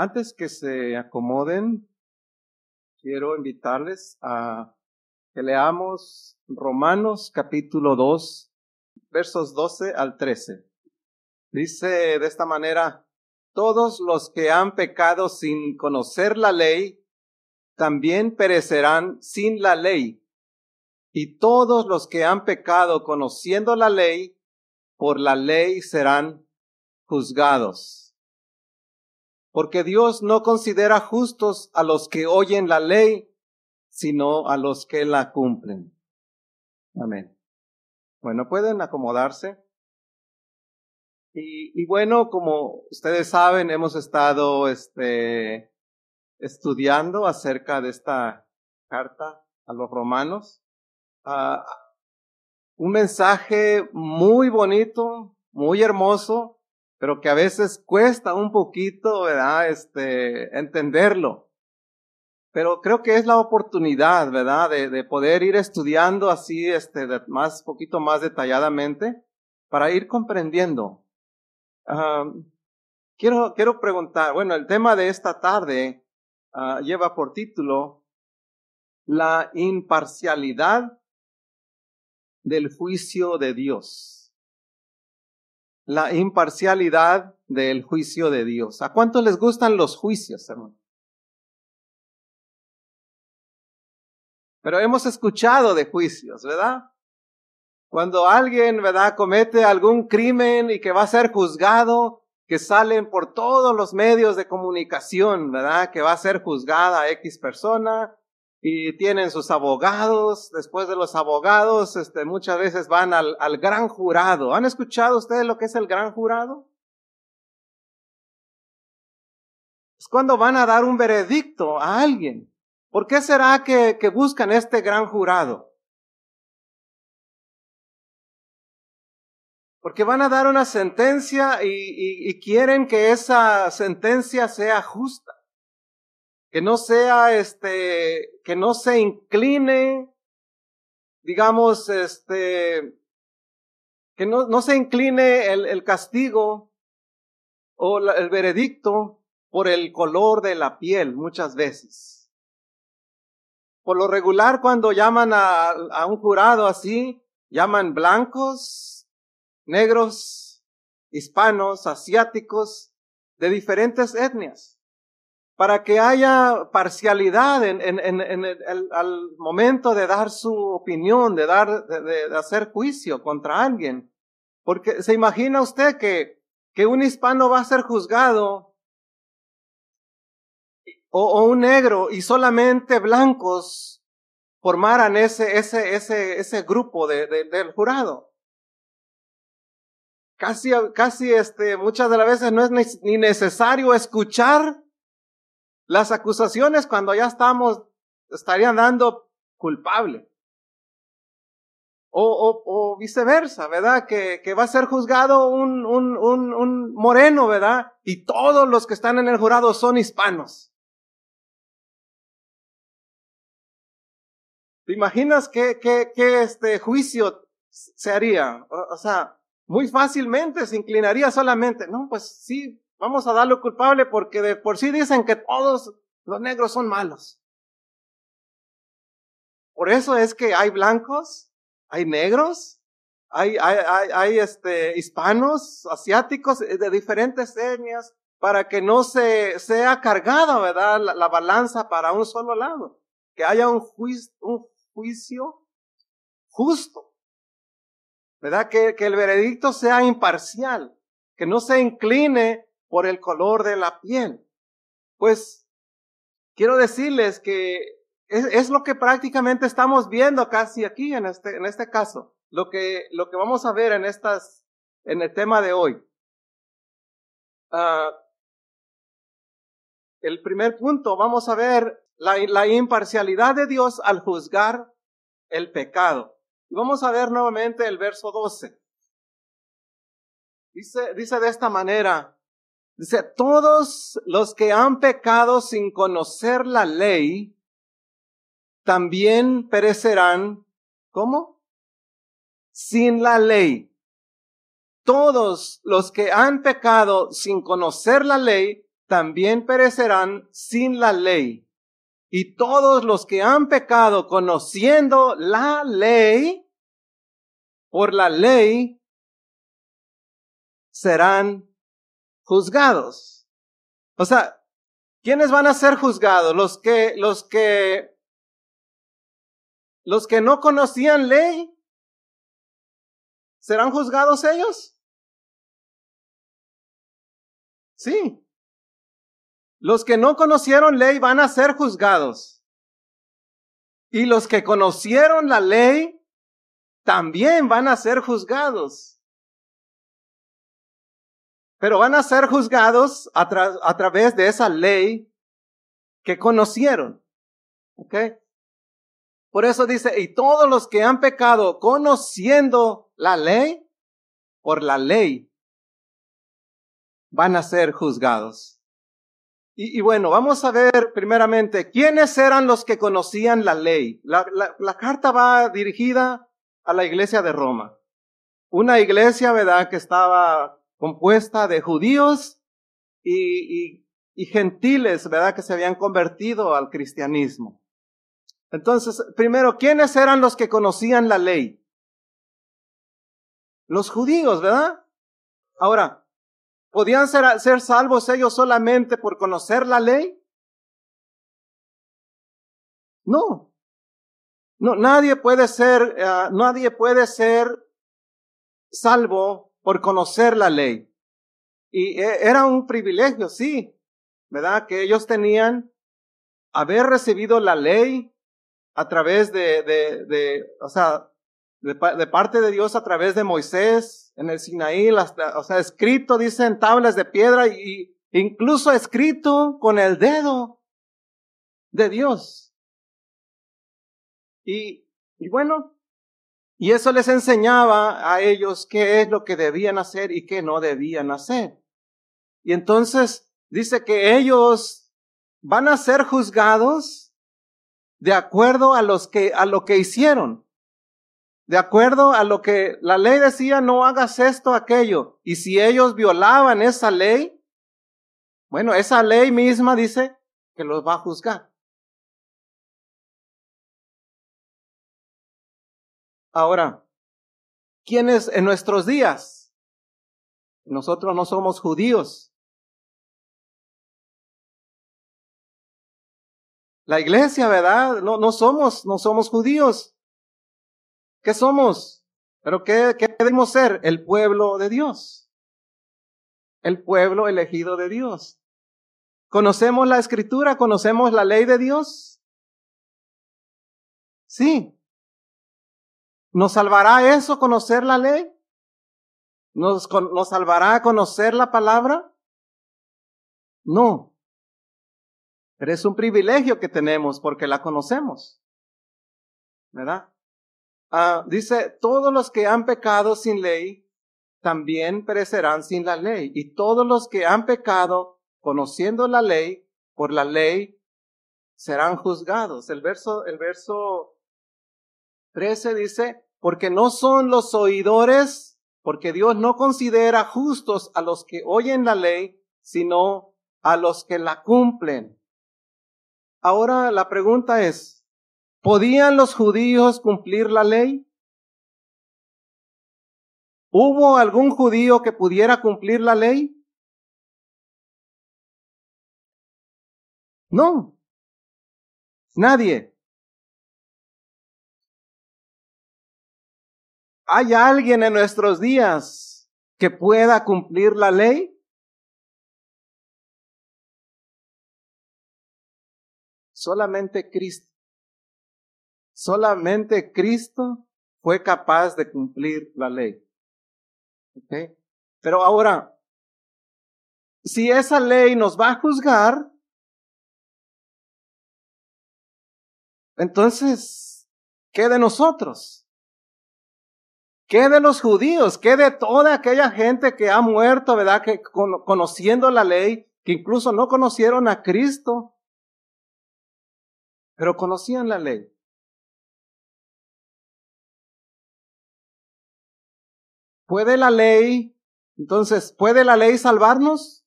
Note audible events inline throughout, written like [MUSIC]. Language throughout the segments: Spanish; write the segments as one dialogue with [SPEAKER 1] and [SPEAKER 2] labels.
[SPEAKER 1] Antes que se acomoden, quiero invitarles a que leamos Romanos capítulo 2, versos 12 al 13. Dice de esta manera, todos los que han pecado sin conocer la ley, también perecerán sin la ley. Y todos los que han pecado conociendo la ley, por la ley serán juzgados porque Dios no considera justos a los que oyen la ley, sino a los que la cumplen. Amén. Bueno, pueden acomodarse. Y, bueno, como ustedes saben, hemos estado este, estudiando acerca de esta carta a los romanos. Ah, un mensaje muy bonito, muy hermoso, pero que a veces cuesta un poquito, ¿verdad? Este, entenderlo. Pero creo que es la oportunidad, ¿verdad? De, de poder ir estudiando así, este, de más, poquito más detalladamente, para ir comprendiendo. quiero, quiero preguntar, bueno, el tema de esta tarde uh, lleva por título La imparcialidad del juicio de Dios la imparcialidad del juicio de Dios. ¿A cuánto les gustan los juicios, hermano? Pero hemos escuchado de juicios, ¿verdad? Cuando alguien, ¿verdad?, comete algún crimen y que va a ser juzgado, que salen por todos los medios de comunicación, ¿verdad?, que va a ser juzgada X persona, y tienen sus abogados. Después de los abogados, este, muchas veces van al, al gran jurado. ¿Han escuchado ustedes lo que es el gran jurado? Es cuando van a dar un veredicto a alguien. ¿Por qué será que, que buscan este gran jurado? Porque van a dar una sentencia y, y, y quieren que esa sentencia sea justa que no sea este, que no se incline, digamos, este, que no, no se incline el, el castigo o el veredicto por el color de la piel muchas veces. Por lo regular, cuando llaman a, a un jurado así, llaman blancos, negros, hispanos, asiáticos, de diferentes etnias para que haya parcialidad en, el, al momento de dar su opinión, de dar, de, hacer juicio contra alguien. Porque se imagina usted que, que un hispano va a ser juzgado o, un negro y solamente blancos formaran ese, ese, ese, ese grupo de, del jurado. Casi, casi este, muchas de las veces no es ni necesario escuchar las acusaciones cuando ya estamos, estarían dando culpable. O, o, viceversa, ¿verdad? Que, que, va a ser juzgado un, un, un, un moreno, ¿verdad? Y todos los que están en el jurado son hispanos. ¿Te imaginas qué, qué, qué este juicio se haría? O, o, sea, muy fácilmente se inclinaría solamente, no, pues sí, Vamos a darlo culpable porque de por sí dicen que todos los negros son malos. Por eso es que hay blancos, hay negros, hay, hay, hay, hay este, hispanos, asiáticos, eh, de diferentes etnias, para que no se sea cargada, ¿verdad? La, la balanza para un solo lado. Que haya un juicio, un juicio justo. ¿Verdad? Que, que el veredicto sea imparcial. Que no se incline por el color de la piel. Pues quiero decirles que es, lo que prácticamente estamos viendo casi aquí en este, en este caso, lo que, lo que vamos a ver en estas, en el tema de hoy. Uh, el primer punto, vamos a ver la, la imparcialidad de Dios al juzgar el pecado. Vamos a ver nuevamente el verso 12. Dice, dice de esta manera, Dice, todos los que han pecado sin conocer la ley, también perecerán, ¿cómo? Sin la ley. Todos los que han pecado sin conocer la ley, también perecerán sin la ley. Y todos los que han pecado conociendo la ley, por la ley, serán juzgados. O sea, ¿quiénes van a ser juzgados? Los que, los que, los que no conocían ley, ¿serán juzgados ellos? Sí. Los que no conocieron ley van a ser juzgados. Y los que conocieron la ley también van a ser juzgados. Pero van a ser juzgados a, través de esa ley que conocieron. ¿Ok? Por eso dice, y todos los que han pecado conociendo la ley, por la ley, van a ser juzgados. Y, bueno, vamos a ver primeramente quiénes eran los que conocían la ley. La, la, carta va dirigida a la iglesia de Roma. Una iglesia, ¿verdad?, que estaba compuesta de judíos y, y gentiles, ¿verdad?, que se habían convertido al cristianismo. Entonces, primero, ¿quiénes eran los que conocían la ley? Los judíos, ¿verdad? Ahora, ¿Podían ser, ser salvos ellos solamente por conocer la ley? No. No, nadie puede ser, uh, nadie puede ser salvo por conocer la ley. Y e, era un privilegio, sí, ¿verdad? Que ellos tenían haber recibido la ley a través de, de, de o sea, de, parte de Dios a través de Moisés en el Sinaí, o sea, escrito, dicen tablas de piedra y incluso escrito con el dedo de Dios. Y, y bueno, y eso les enseñaba a ellos qué es lo que debían hacer y qué no debían hacer. Y entonces dice que ellos van a ser juzgados de acuerdo a los que, a lo que hicieron de acuerdo a lo que la ley decía, no hagas esto, aquello. Y si ellos violaban esa ley, bueno, esa ley misma dice que los va a juzgar. Ahora, ¿quiénes en nuestros días? Nosotros no somos judíos. La iglesia, ¿verdad? No, no somos, no somos judíos. ¿Qué somos? ¿Pero qué, qué debemos ser? El pueblo de Dios. El pueblo elegido de Dios. ¿Conocemos la escritura? ¿Conocemos la ley de Dios? Sí. ¿Nos salvará eso conocer la ley? ¿Nos, ¿Nos salvará conocer la palabra? No. Pero es un privilegio que tenemos porque la conocemos. ¿Verdad? Ah, dice, todos los que han pecado sin ley también perecerán sin la ley. Y todos los que han pecado conociendo la ley, por la ley, serán juzgados. El verso, el verso 13 dice, porque no son los oidores, porque Dios no considera justos a los que oyen la ley, sino a los que la cumplen. Ahora la pregunta es, ¿Podían los judíos cumplir la ley? ¿Hubo algún judío que pudiera cumplir la ley? No. Nadie. ¿Hay alguien en nuestros días que pueda cumplir la ley? Solamente Cristo. Solamente Cristo fue capaz de cumplir la ley. Pero ahora, si esa ley nos va a juzgar, entonces, ¿qué de nosotros? ¿Qué de los judíos? ¿Qué de toda aquella gente que ha muerto, verdad? Que conociendo la ley, que incluso no conocieron a Cristo, pero conocían la ley. ¿Puede la ley, entonces, puede la ley salvarnos?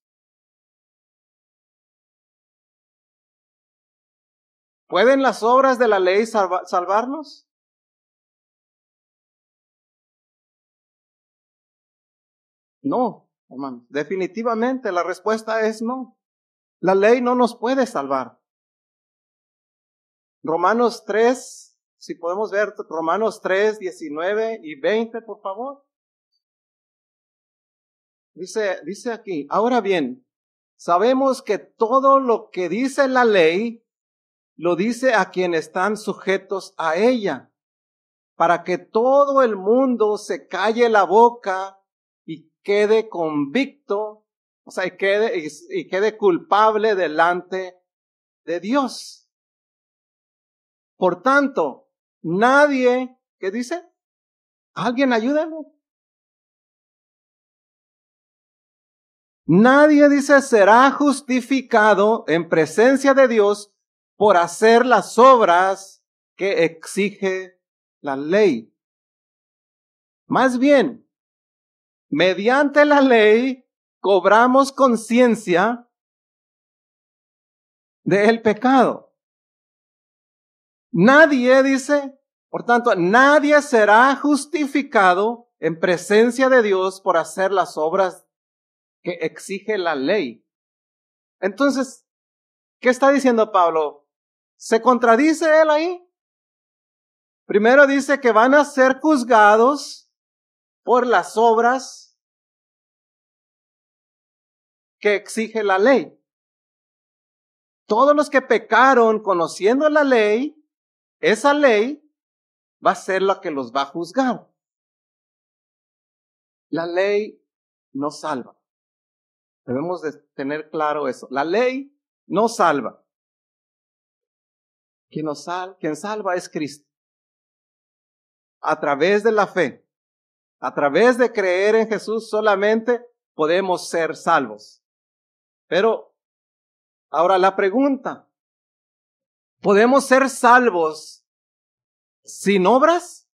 [SPEAKER 1] ¿Pueden las obras de la ley salvarnos? No, hermanos. Definitivamente la respuesta es no. La ley no nos puede salvar. Romanos 3, si podemos ver Romanos 3, 19 y 20, por favor. Dice, dice aquí, ahora bien, sabemos que todo lo que dice la ley, lo dice a quienes están sujetos a ella, para que todo el mundo se calle la boca quede convicto, o sea, y quede, y quede culpable delante de Dios. Por tanto, nadie, ¿qué dice? ¿Alguien ayúdame? Nadie dice será justificado en presencia de Dios por hacer las obras que exige la ley. Más bien, mediante la ley cobramos conciencia del pecado. Nadie dice, por tanto, nadie será justificado en presencia de Dios por hacer las obras que exige la ley. Entonces, ¿qué está diciendo Pablo? ¿Se contradice él ahí? Primero dice que van a ser juzgados por las obras que exige la ley. Todos los que pecaron conociendo la ley, esa ley va a ser la que los va a juzgar. La ley no salva. Debemos de tener claro eso. La ley no salva. Quien, nos quien salva es Cristo. A través de la fe, a través de creer en Jesús solamente podemos ser salvos. Pero ahora la pregunta, ¿podemos ser salvos sin obras?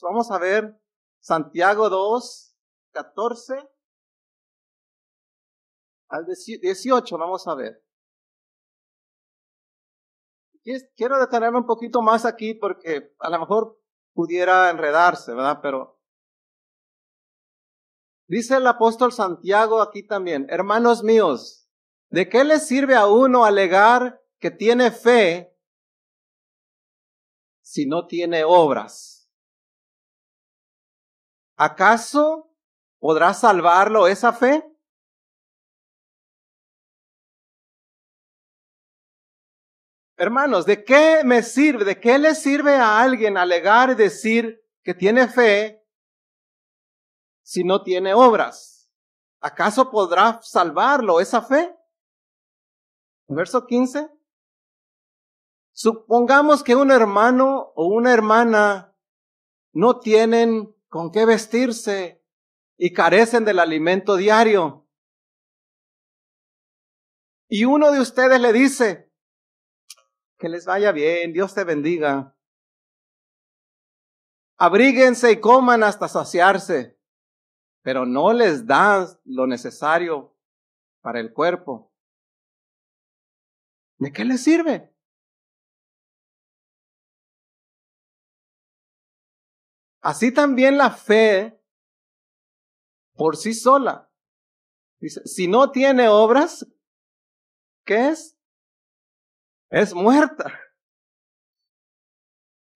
[SPEAKER 1] Vamos a ver Santiago 2, 14 al 18, vamos a ver. Quiero detenerme un poquito más aquí porque a lo mejor pudiera enredarse, ¿verdad? Pero dice el apóstol Santiago aquí también, hermanos míos, ¿de qué le sirve a uno alegar que tiene fe si no tiene obras? ¿Acaso podrá salvarlo esa fe? Hermanos, ¿de qué me sirve? ¿De qué le sirve a alguien alegar y decir que tiene fe si no tiene obras? ¿Acaso podrá salvarlo esa fe? Verso 15. Supongamos que un hermano o una hermana no tienen con qué vestirse y carecen del alimento diario. Y uno de ustedes le dice, que les vaya bien, Dios te bendiga. Abríguense y coman hasta saciarse, pero no les dan lo necesario para el cuerpo. ¿De qué les sirve? Así también la fe por sí sola. Dice, si no tiene obras, ¿qué es? es muerta.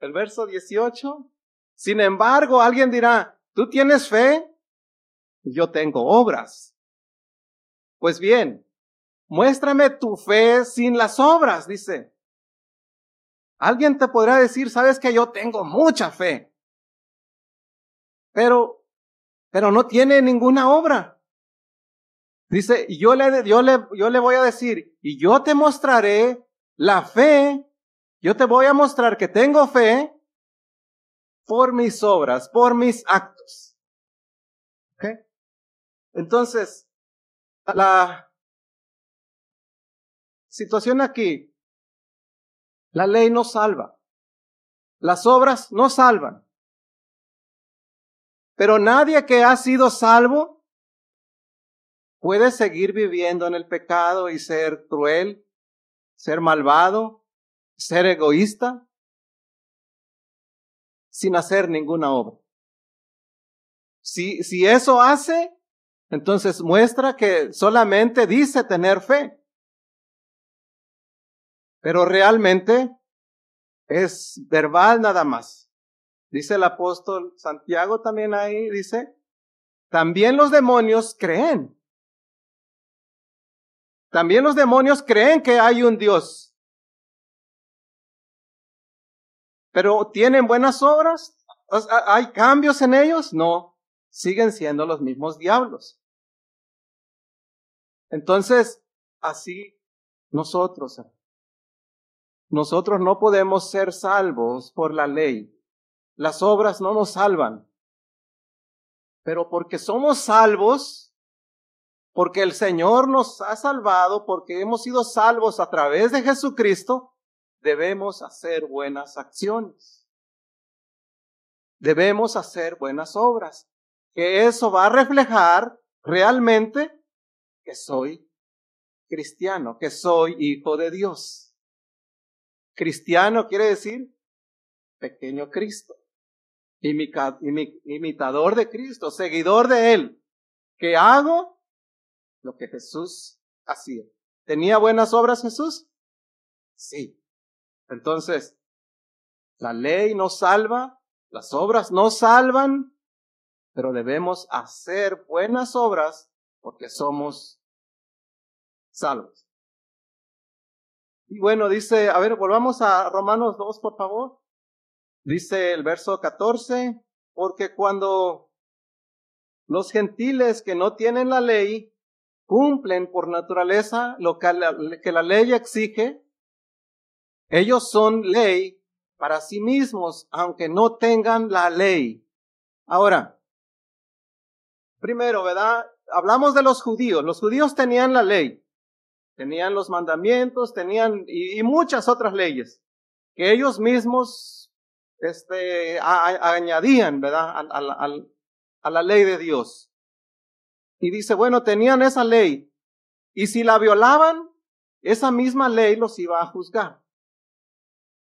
[SPEAKER 1] El verso 18. Sin embargo, alguien dirá, ¿tú tienes fe? Yo tengo obras. Pues bien, muéstrame tu fe sin las obras, dice. Alguien te podrá decir, sabes que yo tengo mucha fe, pero, pero no tiene ninguna obra. Dice, yo le, yo le, yo le voy a decir, y yo te mostraré la fe, yo te voy a mostrar que tengo fe por mis obras, por mis actos. Entonces, la situación aquí, la ley no salva. Las obras no salvan. Pero nadie que ha sido salvo puede seguir viviendo en el pecado y ser cruel ser malvado, ser egoísta, sin hacer ninguna obra. Si, si eso hace, entonces muestra que solamente dice tener fe. Pero realmente es verbal nada más. Dice el apóstol Santiago también ahí, dice, también los demonios creen. También los demonios creen que hay un Dios. Pero ¿tienen buenas obras? ¿Hay cambios en ellos? No, siguen siendo los mismos diablos. Entonces, así nosotros, nosotros no podemos ser salvos por la ley. Las obras no nos salvan. Pero porque somos salvos, porque el Señor nos ha salvado, porque hemos sido salvos a través de Jesucristo, debemos hacer buenas acciones. Debemos hacer buenas obras. Que eso va a reflejar realmente que soy cristiano, que soy hijo de Dios. Cristiano quiere decir pequeño Cristo imitador de Cristo, seguidor de Él, que hago lo que Jesús hacía. ¿Tenía buenas obras Jesús? Sí. Entonces, la ley no salva, las obras no salvan, pero debemos hacer buenas obras porque somos salvos. Y bueno, dice, a ver, volvamos a Romanos 2, por favor. Dice el verso 14, porque cuando los gentiles que no tienen la ley cumplen por naturaleza lo que la, que la ley exige, ellos son ley para sí mismos, aunque no tengan la ley. Ahora, primero, ¿verdad? Hablamos de los judíos. Los judíos tenían la ley, tenían los mandamientos, tenían y, muchas otras leyes que ellos mismos este, añadían, ¿verdad? a la ley de Dios. Y dice, bueno, tenían esa ley. Y si la violaban, esa misma ley los iba a juzgar.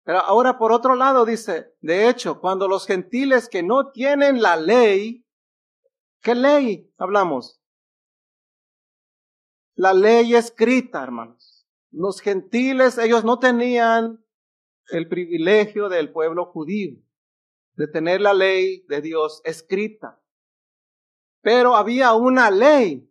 [SPEAKER 1] Pero ahora por otro lado dice, de hecho, cuando los gentiles que no tienen la ley, ¿qué ley hablamos? La ley escrita, hermanos. Los gentiles, ellos no tenían el privilegio del pueblo judío de tener la ley de Dios escrita. Pero había una ley.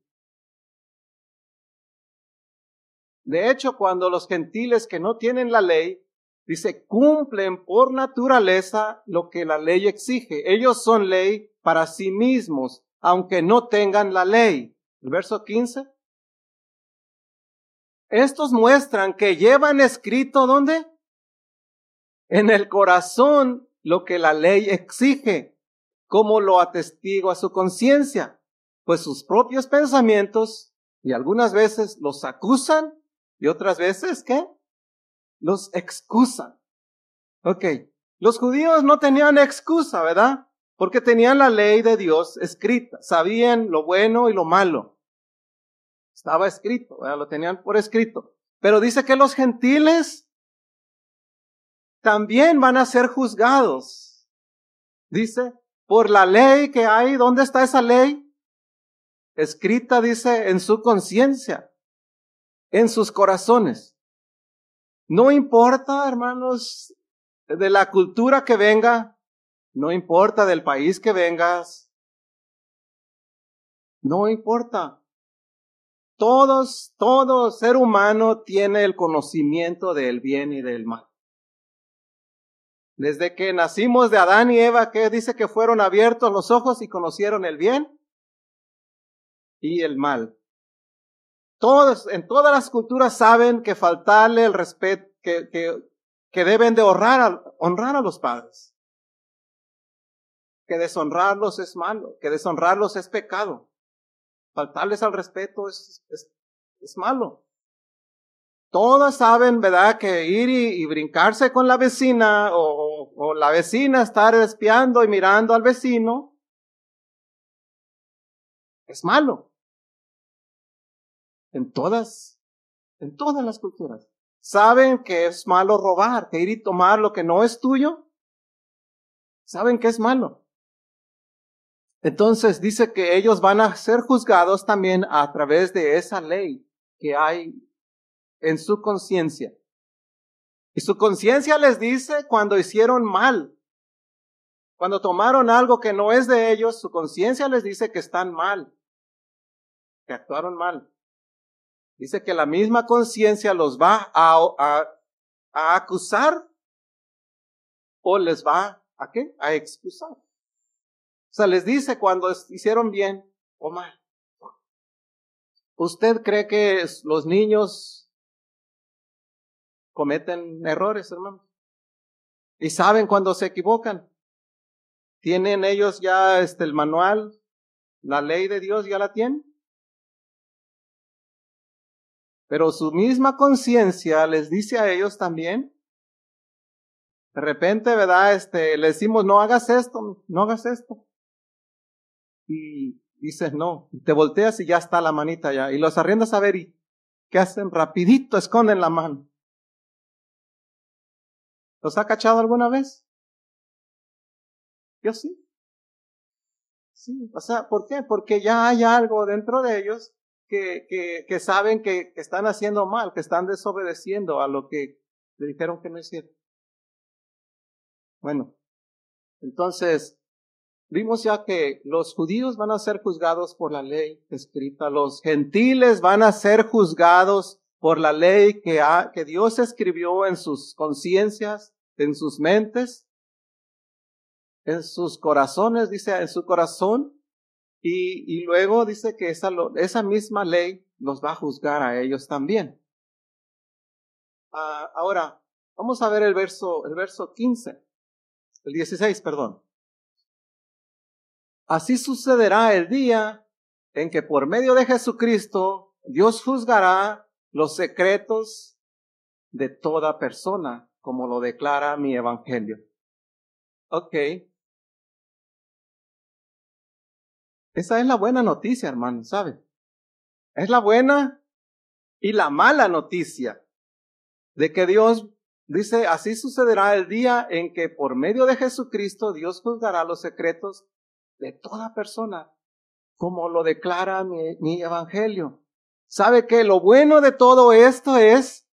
[SPEAKER 1] De hecho, cuando los gentiles que no tienen la ley, dice, cumplen por naturaleza lo que la ley exige. Ellos son ley para sí mismos, aunque no tengan la ley. El verso 15. Estos muestran que llevan escrito, ¿dónde? en el corazón lo que la ley exige, como lo atestigua su conciencia, pues sus propios pensamientos y algunas veces los acusan y otras veces, ¿qué? Los excusan. Ok, los judíos no tenían excusa, ¿verdad? Porque tenían la ley de Dios escrita, sabían lo bueno y lo malo. Estaba escrito, lo tenían por escrito. Pero dice que los gentiles también van a ser juzgados. Dice, por la ley que hay, ¿dónde está esa ley? Escrita, dice, en su conciencia, en sus corazones. No importa, hermanos, de la cultura que venga, no importa del país que vengas, no importa. Todos, todo ser humano tiene el conocimiento del bien y del mal. Desde que nacimos de Adán y Eva, que dice que fueron abiertos los ojos y conocieron el bien y el mal. Todos, en todas las culturas saben que faltarle el respeto, que, que, que deben de honrar honrar a los padres. Que deshonrarlos es malo, que deshonrarlos es pecado. Faltarles al respeto es, es, es malo. Todas saben, ¿verdad?, que ir y, brincarse con la vecina o, o, la vecina estar espiando y mirando al vecino es malo. En todas, en todas las culturas saben que es malo robar, que ir y tomar lo que no es tuyo. Saben que es malo. Entonces dice que ellos van a ser juzgados también a través de esa ley que hay en su conciencia. Y su conciencia les dice cuando hicieron mal, cuando tomaron algo que no es de ellos, su conciencia les dice que están mal, que actuaron mal. Dice que la misma conciencia los va a, a, acusar o les va a qué? A excusar. Sea, les dice cuando hicieron bien o mal. ¿Usted cree que los niños cometen errores, hermanos? Y saben cuando se equivocan. ¿Tienen ellos ya este, el manual? ¿La ley de Dios ya la tienen? Pero su misma conciencia les dice a ellos también, de repente, ¿verdad? Este, le decimos, no hagas esto, no hagas esto. Y dices, no, te volteas y ya está la manita ya. Y los arriendas a ver y ¿qué hacen? Rapidito esconden la mano. ¿Los ha cachado alguna vez? Yo sí. Sí, o sea, ¿por qué? Porque ya hay algo dentro de ellos que, que, que saben que, que, están haciendo mal, que están desobedeciendo a lo que le dijeron que no hicieron. Bueno, entonces, vimos ya que los judíos van a ser juzgados por la ley escrita, los gentiles van a ser juzgados por la ley que, ha, que Dios escribió en sus conciencias, en sus mentes, en sus corazones, dice, en su corazón, y, y luego dice que esa, esa, misma ley los va a juzgar a ellos también. Ah, ahora, vamos a ver el verso, el verso 15, el 16, perdón. Así sucederá el día en que por medio de Jesucristo Dios juzgará los secretos de toda persona, como lo declara mi evangelio. Ok, Esa es la buena noticia, hermano, ¿sabe? Es la buena y la mala noticia de que Dios dice, así sucederá el día en que por medio de Jesucristo Dios juzgará los secretos de toda persona, como lo declara mi, evangelio. ¿Sabe que lo bueno de todo esto es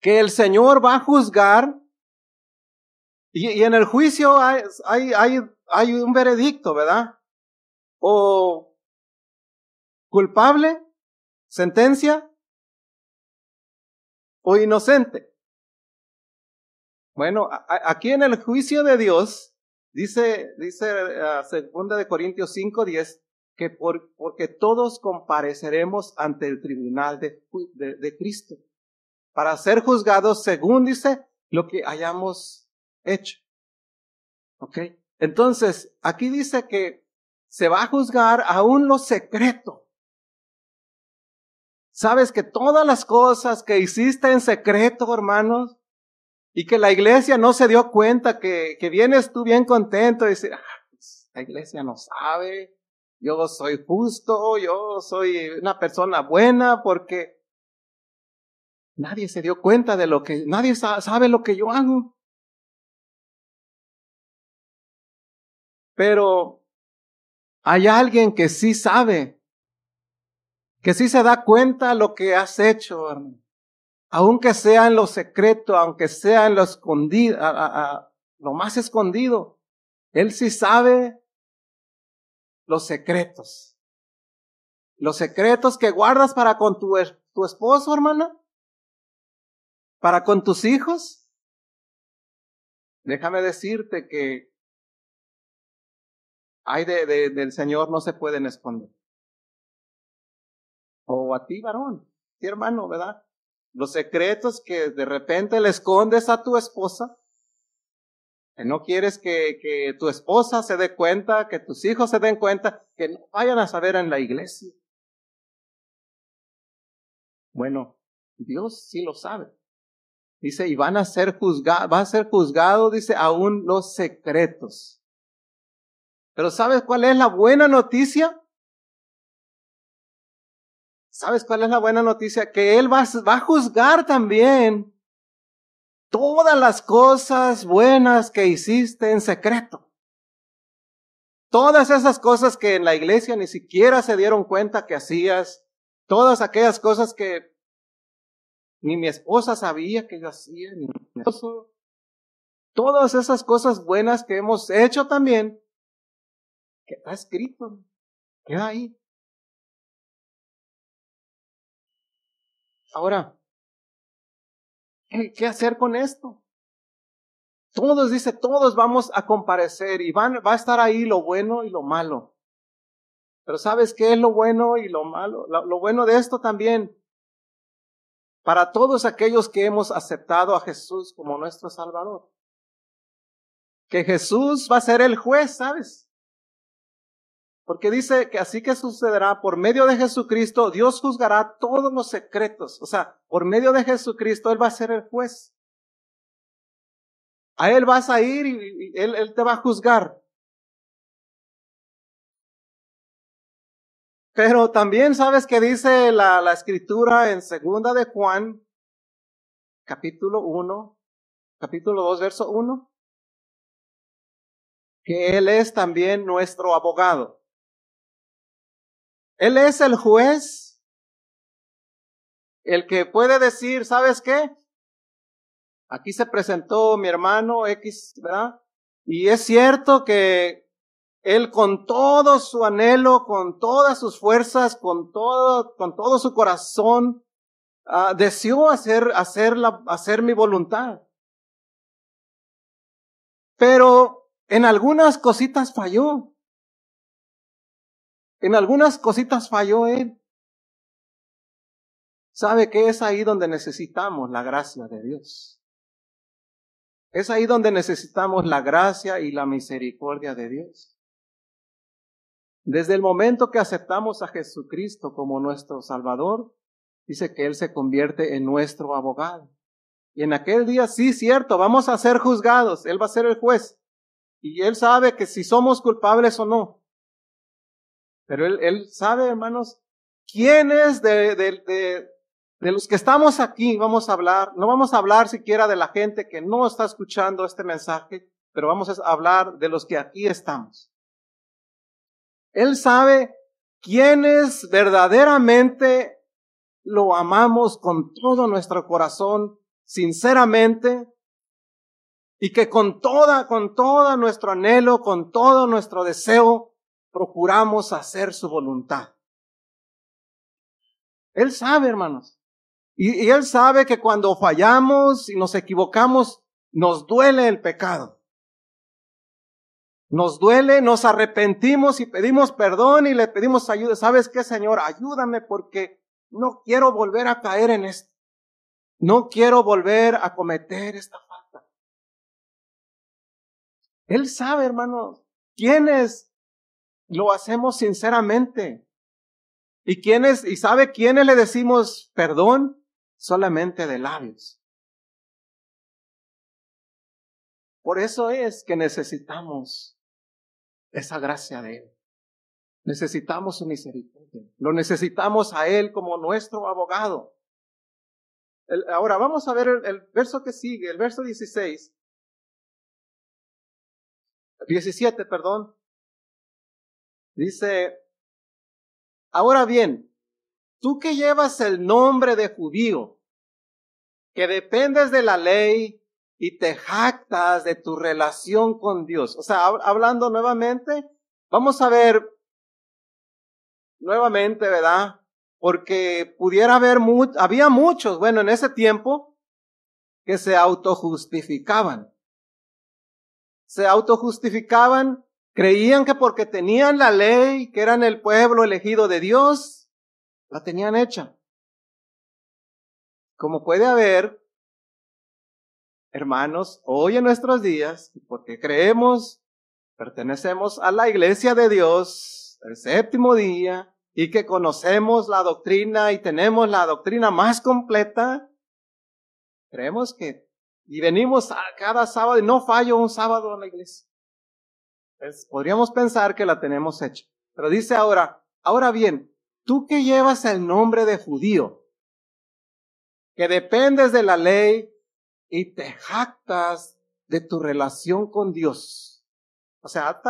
[SPEAKER 1] que el Señor va a juzgar y, en el juicio hay, hay, hay un veredicto, ¿verdad? o culpable, sentencia o inocente. Bueno, aquí en el juicio de Dios, dice, dice uh, segunda de Corintios 5, 10, que por, porque todos compareceremos ante el tribunal de, de, de Cristo para ser juzgados según dice lo que hayamos hecho. ¿Ok? Entonces, aquí dice que se va a juzgar aún lo secreto. Sabes que todas las cosas que hiciste en secreto, hermanos, y que la iglesia no se dio cuenta que, que vienes tú bien contento y dices, ah, pues, la iglesia no sabe, yo soy justo, yo soy una persona buena porque nadie se dio cuenta de lo que, nadie sabe lo que yo hago. Pero hay alguien que sí sabe, que sí se da cuenta lo que has hecho, aunque sea en lo secreto, aunque sea en lo escondido, lo más escondido. Él sí sabe los secretos. Los secretos que guardas para con tu, tu esposo, hermana. Para con tus hijos. Déjame decirte que hay de, del Señor no se pueden esconder. O a ti, varón, sí, hermano, ¿verdad? Los secretos que de repente le escondes a tu esposa, no quieres que, que tu esposa se dé cuenta, que tus hijos se den cuenta, que no vayan a saber en la iglesia. Bueno, Dios sí lo sabe. Dice, y van a ser juzgados, va a ser juzgado, dice, aún los secretos. Pero ¿sabes cuál es la buena noticia? ¿Sabes cuál es la buena noticia? Que Él va, a juzgar también todas las cosas buenas que hiciste en secreto. Todas esas cosas que en la iglesia ni siquiera se dieron cuenta que hacías, todas aquellas cosas que ni mi esposa sabía que yo hacía, ni todas esas cosas buenas que hemos hecho también, que está escrito, queda ahí. Ahora, ¿qué, hacer con esto? Todos, dice, todos vamos a comparecer y van, va a estar ahí lo bueno y lo malo. Pero ¿sabes qué es lo bueno y lo malo? Lo, bueno de esto también, para todos aquellos que hemos aceptado a Jesús como nuestro Salvador. Que Jesús va a ser el juez, ¿sabes? Porque dice que así que sucederá por medio de Jesucristo, Dios juzgará todos los secretos. O sea, por medio de Jesucristo, Él va a ser el juez. A Él vas a ir y, él, te va a juzgar. Pero también sabes que dice la, escritura en segunda de Juan, capítulo 1, capítulo 2, verso 1, que Él es también nuestro abogado. Él es el juez, el que puede decir, ¿sabes qué? Aquí se presentó mi hermano X, ¿verdad? Y es cierto que él con todo su anhelo, con todas sus fuerzas, con todo, con todo su corazón, uh, deseó hacer, hacer, la, hacer mi voluntad. Pero en algunas cositas falló. En algunas cositas falló él. ¿Sabe que es ahí donde necesitamos la gracia de Dios? Es ahí donde necesitamos la gracia y la misericordia de Dios. Desde el momento que aceptamos a Jesucristo como nuestro Salvador, dice que Él se convierte en nuestro abogado. Y en aquel día, sí, cierto, vamos a ser juzgados, Él va a ser el juez. Y Él sabe que si somos culpables o no. Pero Él, él sabe, hermanos, quiénes de, de, de los que estamos aquí vamos a hablar, no vamos a hablar siquiera de la gente que no está escuchando este mensaje, pero vamos a hablar de los que aquí estamos. Él sabe quiénes verdaderamente lo amamos con todo nuestro corazón, sinceramente, y que con toda, con todo nuestro anhelo, con todo nuestro deseo, procuramos hacer su voluntad. Él sabe, hermanos. Y, Él sabe que cuando fallamos y nos equivocamos, nos duele el pecado. Nos duele, nos arrepentimos y pedimos perdón y le pedimos ayuda. ¿Sabes qué, Señor? Ayúdame porque no quiero volver a caer en esto. No quiero volver a cometer esta falta. Él sabe, hermanos, quiénes lo hacemos sinceramente. ¿Y quiénes, y sabe quiénes le decimos perdón? solamente de labios. Por eso es que necesitamos esa gracia de Él. Necesitamos su misericordia. Lo necesitamos a Él como nuestro abogado. ahora vamos a ver el, el, verso que sigue, el verso 16. 17, perdón. Dice, ahora bien, tú que llevas el nombre de judío, que dependes de la ley y te jactas de tu relación con Dios. O sea, hablando nuevamente, vamos a ver nuevamente, ¿verdad? Porque pudiera haber, había muchos, bueno, en ese tiempo, que se autojustificaban. Se autojustificaban, creían que porque tenían la ley, que eran el pueblo elegido de Dios, la tenían hecha. Como puede haber, hermanos, hoy en nuestros días, porque creemos, pertenecemos a la iglesia de Dios, el séptimo día, y que conocemos la doctrina y tenemos la doctrina más completa, creemos que, y venimos a cada sábado y no fallo un sábado a la iglesia. Podríamos pensar que la tenemos hecha. Pero dice ahora, ahora bien, tú que llevas el nombre de judío, que dependes de la ley y te jactas de tu relación con Dios. O sea,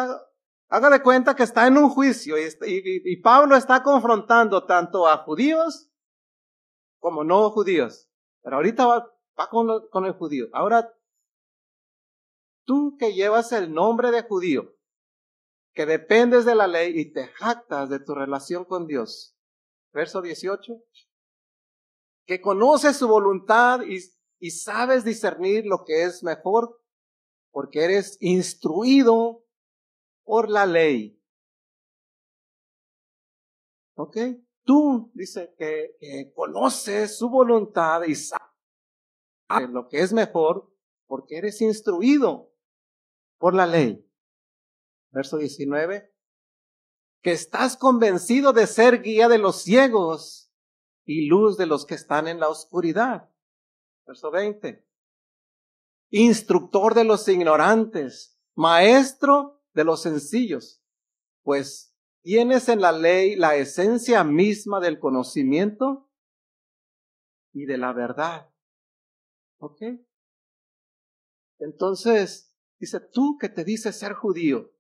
[SPEAKER 1] haga de cuenta que está en un juicio y, Pablo está confrontando tanto a judíos como no judíos. Pero ahorita va, con el judío. Ahora, tú que llevas el nombre de judío, que dependes de la ley y te jactas de tu relación con Dios. Verso 18. Que conoces su voluntad y, sabes discernir lo que es mejor porque eres instruido por la ley. ¿Ok? Tú, dice, que, que conoces su voluntad y sabes lo que es mejor porque eres instruido por la ley verso 19, que estás convencido de ser guía de los ciegos y luz de los que están en la oscuridad. Verso 20, instructor de los ignorantes, maestro de los sencillos, pues tienes en la ley la esencia misma del conocimiento y de la verdad. ¿Ok? Entonces, dice, tú que te dices ser judío,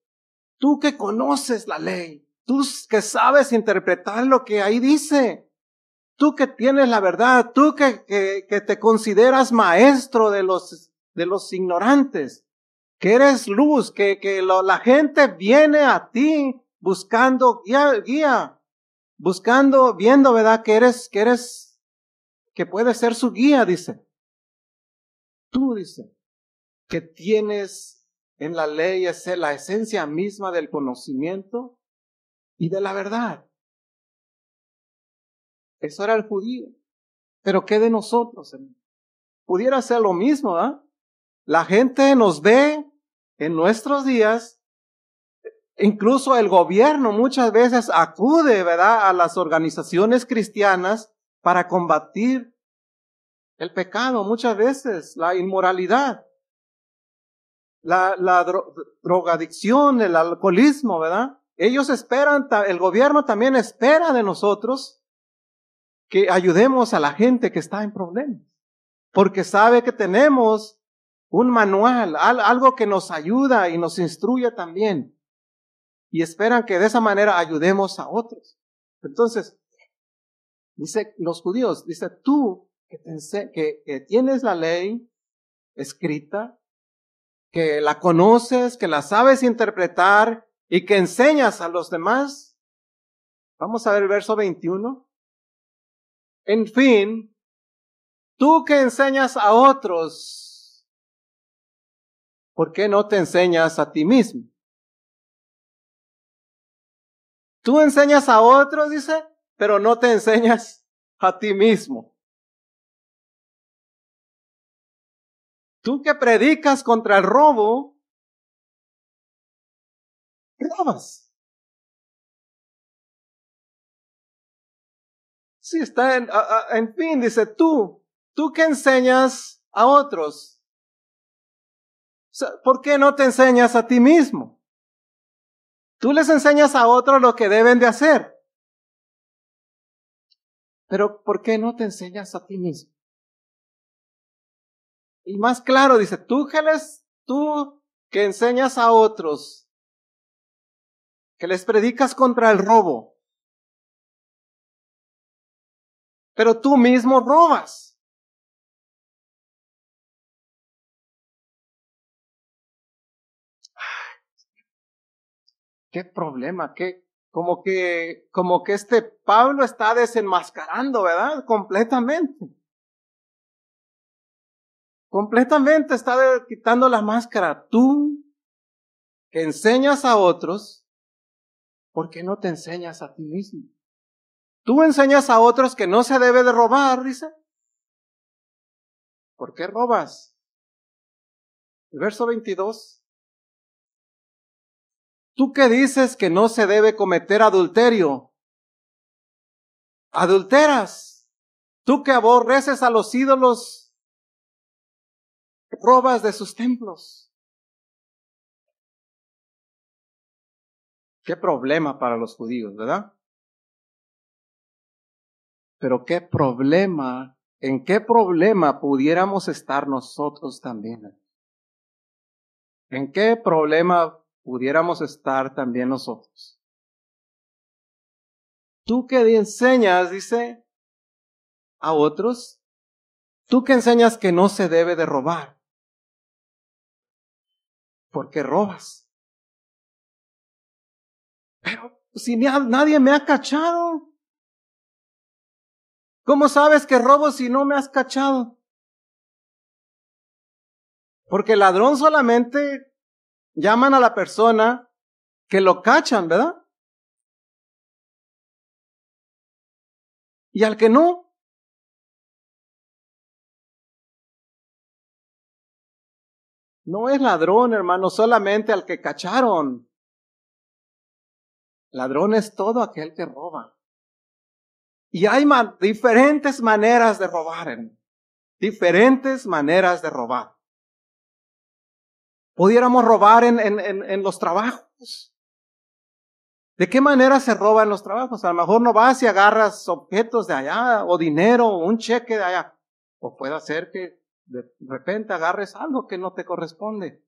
[SPEAKER 1] Tú que conoces la ley, tú que sabes interpretar lo que ahí dice, tú que tienes la verdad, tú que, que, te consideras maestro de los, de los ignorantes, que eres luz, que, que la gente viene a ti buscando guía, guía, buscando, viendo, ¿verdad? Que eres, que eres, que puedes ser su guía, dice. Tú, dice, que tienes en la ley es la esencia misma del conocimiento y de la verdad. Eso era el judío. Pero ¿qué de nosotros? Pudiera ser lo mismo, ¿ah? La gente nos ve en nuestros días, incluso el gobierno muchas veces acude, ¿verdad?, a las organizaciones cristianas para combatir el pecado, muchas veces la inmoralidad la, drogadicción, el alcoholismo, ¿verdad? Ellos esperan, el gobierno también espera de nosotros que ayudemos a la gente que está en problemas, porque sabe que tenemos un manual, algo que nos ayuda y nos instruye también, y esperan que de esa manera ayudemos a otros. Entonces, dice los judíos, dice tú que tienes la ley escrita, que la conoces, que la sabes interpretar y que enseñas a los demás. Vamos a ver el verso 21. En fin, tú que enseñas a otros, ¿por qué no te enseñas a ti mismo? Tú enseñas a otros, dice, pero no te enseñas a ti mismo. Tú que predicas contra el robo, robas. Sí, está en, fin, dice tú, tú que enseñas a otros. ¿Por qué no te enseñas a ti mismo? Tú les enseñas a otros lo que deben de hacer. Pero ¿por qué no te enseñas a ti mismo? Y más claro, dice, tú que tú que enseñas a otros, que les predicas contra el robo, pero tú mismo robas. qué problema, qué, como que, como que este Pablo está desenmascarando, ¿verdad? Completamente. Completamente está quitando la máscara. Tú que enseñas a otros, ¿por qué no te enseñas a ti mismo? Tú enseñas a otros que no se debe de robar, dice. ¿Por qué robas? El verso 22. Tú que dices que no se debe cometer adulterio, adulteras. Tú que aborreces a los ídolos robas de sus templos. Qué problema para los judíos, ¿verdad? Pero qué problema, en qué problema pudiéramos estar nosotros también. ¿En qué problema pudiéramos estar también nosotros? Tú que enseñas, dice, a otros, tú que enseñas que no se debe de robar. Porque robas? Pero si nadie me ha cachado. ¿Cómo sabes que robo si no me has cachado? Porque el ladrón solamente llaman a la persona que lo cachan, ¿verdad? Y al que no, no es ladrón, hermano, solamente al que cacharon. Ladrón es todo aquel que roba. Y hay diferentes maneras de robar, diferentes maneras de robar. Pudiéramos robar en, en, en, los trabajos. ¿De qué manera se roba en los trabajos? A lo mejor no vas y agarras objetos de allá, o dinero, o un cheque de allá. O puede ser que de repente agarres algo que no te corresponde.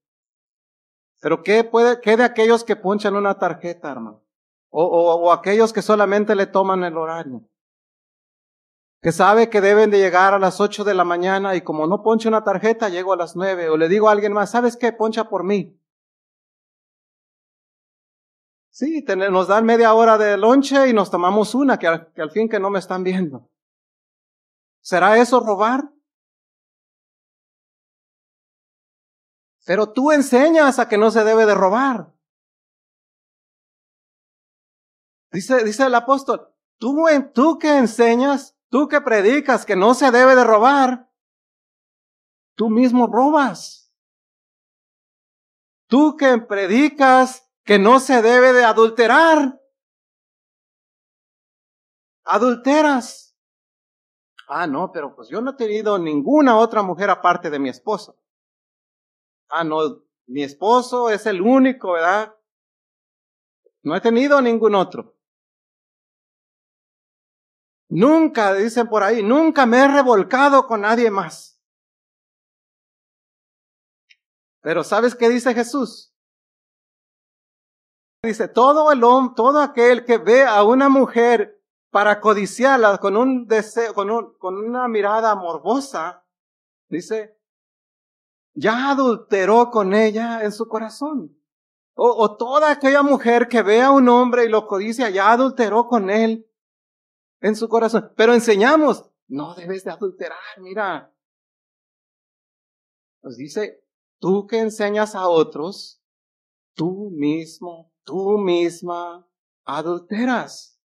[SPEAKER 1] Pero ¿qué, puede, qué de aquellos que ponchan una tarjeta, hermano? O, o, o aquellos que solamente le toman el horario que sabe que deben de llegar a las ocho de la mañana y como no ponche una tarjeta, llego a las nueve o le digo a alguien más, ¿sabes qué? Poncha por mí. Sí, nos dan media hora de lonche y nos tomamos una que al fin que no me están viendo. ¿Será eso robar? Pero tú enseñas a que no se debe de robar. Dice, dice el apóstol, tú, tú que enseñas Tú que predicas que no se debe de robar, tú mismo robas. Tú que predicas que no se debe de adulterar, adulteras. Ah, no, pero pues yo no he tenido ninguna otra mujer aparte de mi esposo. Ah, no, mi esposo es el único, ¿verdad? No he tenido ningún otro. Nunca, dicen por ahí, nunca me he revolcado con nadie más. Pero ¿sabes qué dice Jesús? Dice, todo el hombre, todo aquel que ve a una mujer para codiciarla con un deseo, con, un, con una mirada morbosa, dice, ya adulteró con ella en su corazón. O, toda aquella mujer que ve a un hombre y lo codicia, ya adulteró con él en su corazón. Pero enseñamos, no debes de adulterar, mira. Nos dice, tú que enseñas a otros, tú mismo, tú misma adulteras.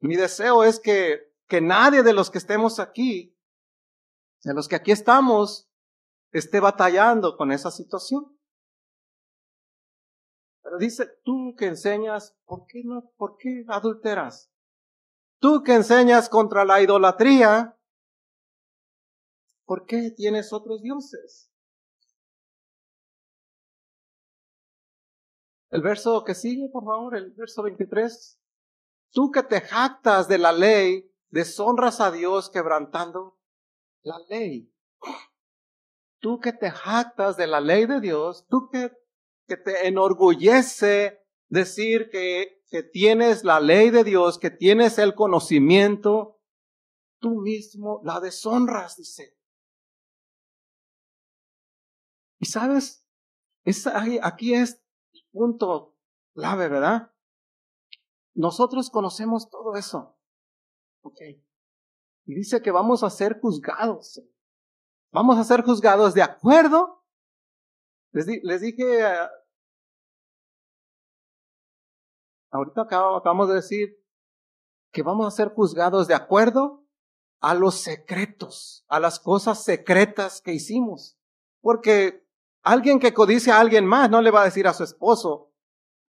[SPEAKER 1] Mi deseo es que, que nadie de los que estemos aquí, de los que aquí estamos, esté batallando con esa situación. Pero dice, tú que enseñas, ¿por qué no? ¿Por qué adulteras? Tú que enseñas contra la idolatría, ¿por qué tienes otros dioses? El verso que sigue, por favor, el verso 23. Tú que te jactas de la ley, deshonras a Dios quebrantando la ley. Tú que te jactas de la ley de Dios, tú que, que te enorgullece decir que, que tienes la ley de Dios, que tienes el conocimiento, tú mismo la deshonras, dice. Y sabes, es, aquí es el punto clave, ¿verdad? Nosotros conocemos todo eso. Ok. Y dice que vamos a ser juzgados. Vamos a ser juzgados de acuerdo. Les, dije ahorita acabamos de decir que vamos a ser juzgados de acuerdo a los secretos, a las cosas secretas que hicimos. Porque alguien que codice a alguien más no le va a decir a su esposo,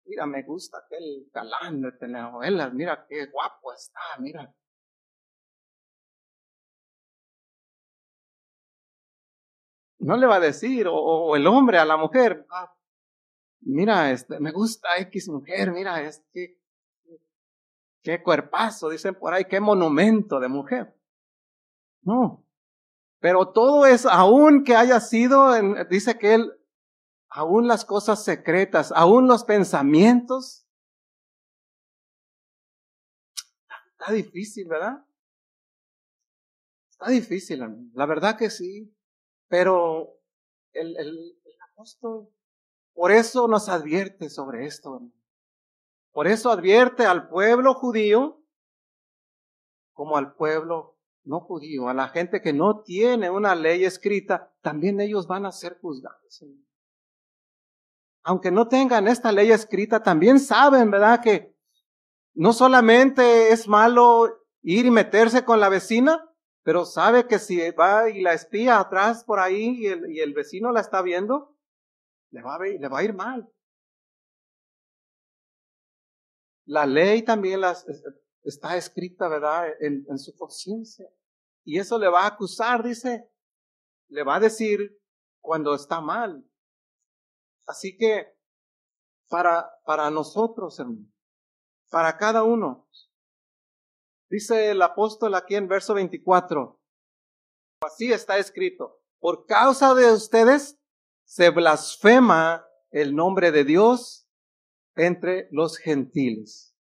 [SPEAKER 1] mira, me gusta aquel galán de telenovelas, mira qué guapo está, mira. No le va a decir, o, el hombre a la mujer, ah, mira, este, me gusta X mujer, mira, este, qué cuerpazo, dicen por ahí, qué monumento de mujer. No. Pero todo es, aun que haya sido, dice que él, aún las cosas secretas, aún los pensamientos, está difícil, ¿verdad? Está difícil, la verdad que sí, pero el, el, apóstol por eso nos advierte sobre esto. Por eso advierte al pueblo judío como al pueblo no judío, a la gente que no tiene una ley escrita, también ellos van a ser juzgados. Aunque no tengan esta ley escrita, también saben, ¿verdad? Que no solamente es malo ir y meterse con la vecina, pero sabe que si va y la espía atrás por ahí y el, vecino la está viendo, le va, a, le va a ir mal. La ley también está escrita, ¿verdad?, en, su conciencia. Y eso le va a acusar, dice, le va a decir cuando está mal. Así que, para, nosotros, para cada uno, Dice el apóstol aquí en verso 24, así está escrito, por causa de ustedes se blasfema el nombre de Dios entre los gentiles.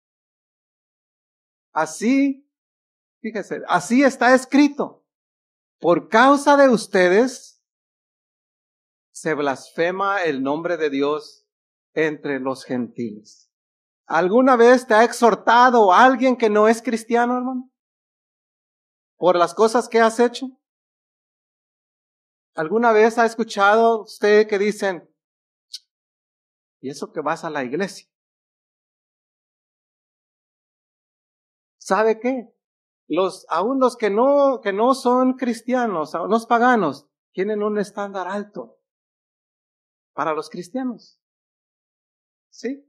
[SPEAKER 1] Así, fíjese, así está escrito. Por causa de ustedes se blasfema el nombre de Dios entre los gentiles. ¿Alguna vez te ha exhortado alguien que no es cristiano, hermano? Por las cosas que has hecho. ¿Alguna vez ha escuchado usted que dicen, y eso que vas a la iglesia? ¿Sabe qué? Los, aún los que no, que no son cristianos, los paganos, tienen un estándar alto para los cristianos. ¿Sí?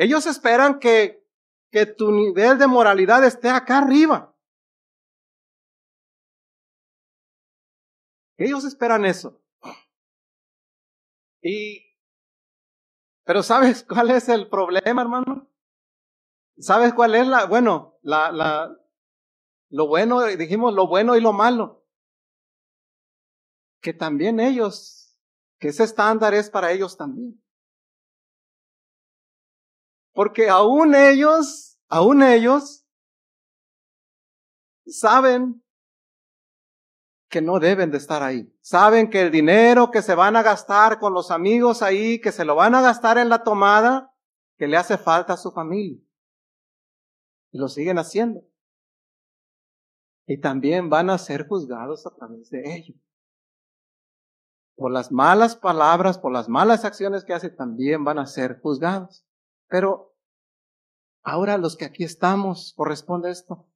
[SPEAKER 1] Ellos esperan que, que tu nivel de moralidad esté acá arriba. Ellos esperan eso. Y, pero ¿sabes [LAUGHS] cuál es el problema, hermano? ¿Sabes cuál es la, bueno, la, la, lo bueno, dijimos lo bueno y lo malo? Que también ellos, que ese estándar es para ellos también. Porque aún ellos, aún ellos saben que no deben de estar ahí. Saben que el dinero que se van a gastar con los amigos ahí, que se lo van a gastar en la tomada, que le hace falta a su familia. Y lo siguen haciendo. Y también van a ser juzgados a través de ello. Por las malas palabras, por las malas acciones que hacen, también van a ser juzgados. Pero ahora los que aquí estamos, corresponde esto.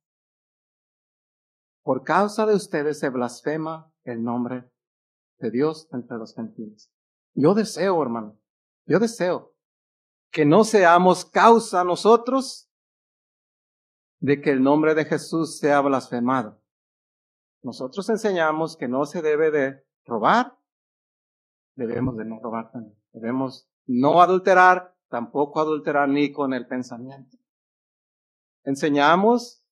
[SPEAKER 1] Por causa de ustedes se blasfema el nombre de Dios entre los gentiles. Yo deseo, hermano, yo deseo que no seamos causa nosotros de que el nombre de Jesús sea blasfemado. Nosotros enseñamos que no se debe de robar, debemos de no robar también. Debemos no adulterar, tampoco adulterar ni con el pensamiento. Enseñamos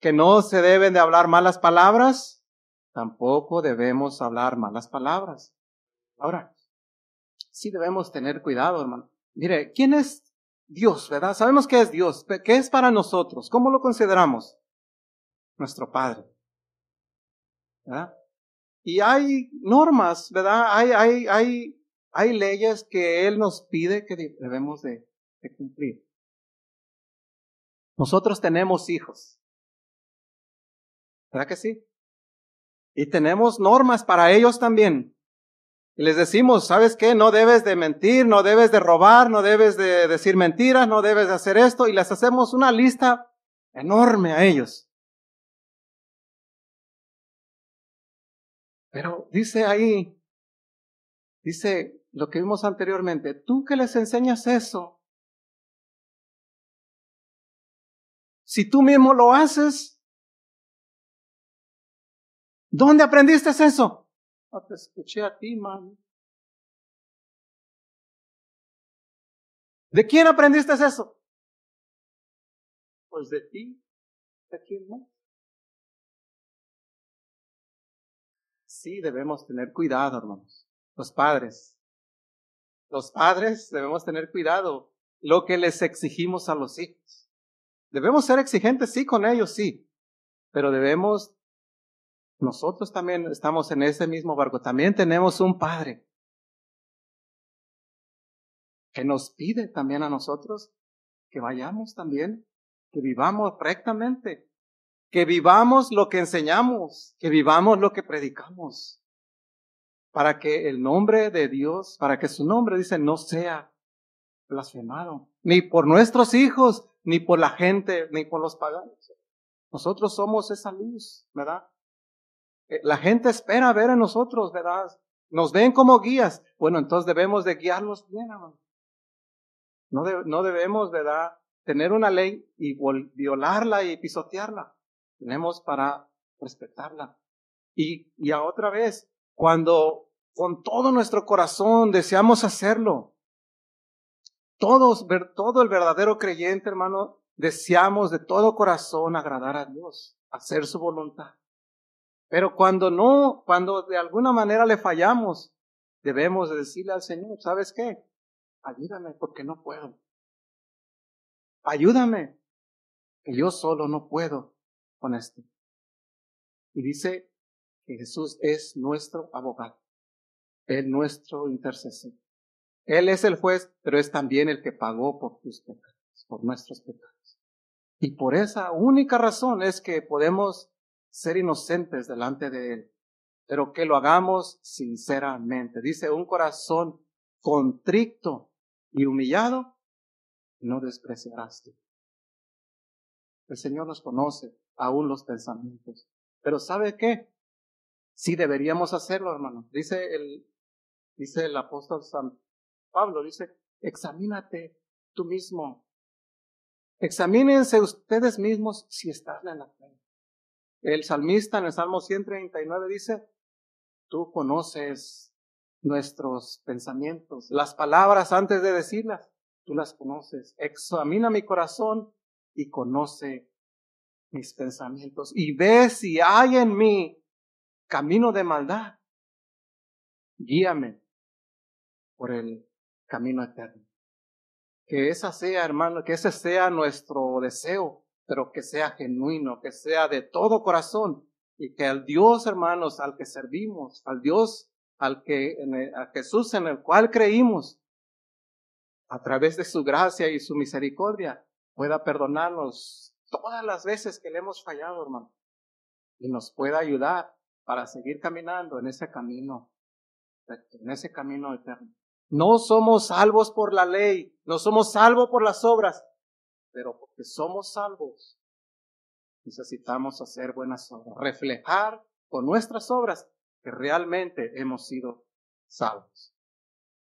[SPEAKER 1] que no se deben de hablar malas palabras, tampoco debemos hablar malas palabras. Ahora, sí debemos tener cuidado, hermano. Mire, ¿quién es Dios, verdad? Sabemos que es Dios. ¿Qué es para nosotros? ¿Cómo lo consideramos? Nuestro Padre. ¿Verdad? Y hay normas, ¿verdad? Hay, hay, hay hay leyes que Él nos pide que debemos de, cumplir. Nosotros tenemos hijos. ¿Verdad que sí? Y tenemos normas para ellos también. Y les decimos, ¿sabes qué? No debes de mentir, no debes de robar, no debes de decir mentiras, no debes de hacer esto. Y les hacemos una lista enorme a ellos. Pero dice ahí, dice, lo que vimos anteriormente, tú que les enseñas eso, si tú mismo lo haces, ¿dónde aprendiste eso? No te escuché a ti, man. ¿De quién aprendiste eso? Pues de ti, ¿de quién más? Sí, debemos tener cuidado, hermanos. Los padres. Los padres debemos tener cuidado lo que les exigimos a los hijos. Debemos ser exigentes, sí, con ellos, sí. Pero debemos, nosotros también estamos en ese mismo barco. También tenemos un padre que nos pide también a nosotros que vayamos también, que vivamos rectamente, que vivamos lo que enseñamos, que vivamos lo que predicamos, para que el nombre de Dios, para que su nombre, dice, no sea blasfemado, ni por nuestros hijos, ni por la gente, ni por los paganos. Nosotros somos esa luz, ¿verdad? Eh, la gente espera ver en nosotros, ¿verdad? Nos ven como guías. Bueno, entonces debemos de guiarlos bien. No, no debemos, ¿verdad?, tener una ley y violarla y pisotearla. Tenemos para respetarla. Y, y a otra vez, cuando con todo nuestro corazón deseamos hacerlo, todos, todo el verdadero creyente, hermano, deseamos de todo corazón agradar a Dios, hacer su voluntad. Pero cuando no, cuando de alguna manera le fallamos, debemos decirle al Señor, ¿sabes qué? ayúdame porque no puedo. Ayúdame, que yo solo no puedo con esto. Y dice que Jesús es nuestro abogado, es nuestro intercesor. Él es el juez, pero es también el que pagó por tus pecados, por nuestros pecados. Y por esa única razón es que podemos ser inocentes delante de Él, pero que lo hagamos sinceramente. Dice, un corazón contrito y humillado, no despreciarás tú. El Señor nos conoce aún los pensamientos. Pero ¿sabe qué? Sí deberíamos hacerlo, hermano. Dice el, dice el apóstol San Pablo, dice, examínate tú mismo. Examínense ustedes mismos si están en la fe. El salmista en el Salmo 139 dice, tú conoces nuestros pensamientos, las palabras antes de decirlas, tú las conoces. Examina mi corazón y conoce mis pensamientos y ve si hay en mí camino de maldad. Guíame por el camino eterno. Que esa sea, hermano, que ese sea nuestro deseo, pero que sea genuino, que sea de todo corazón y que al Dios, hermanos, al que servimos, al Dios al que, a Jesús en el cual creímos, a través de su gracia y su misericordia, pueda perdonarnos todas las veces que le hemos fallado, hermano, y nos pueda ayudar para seguir caminando en ese camino, en ese camino eterno. No somos salvos por la ley, no somos salvos por las obras, pero porque somos salvos, necesitamos hacer buenas obras, reflejar con nuestras obras que realmente hemos sido salvos.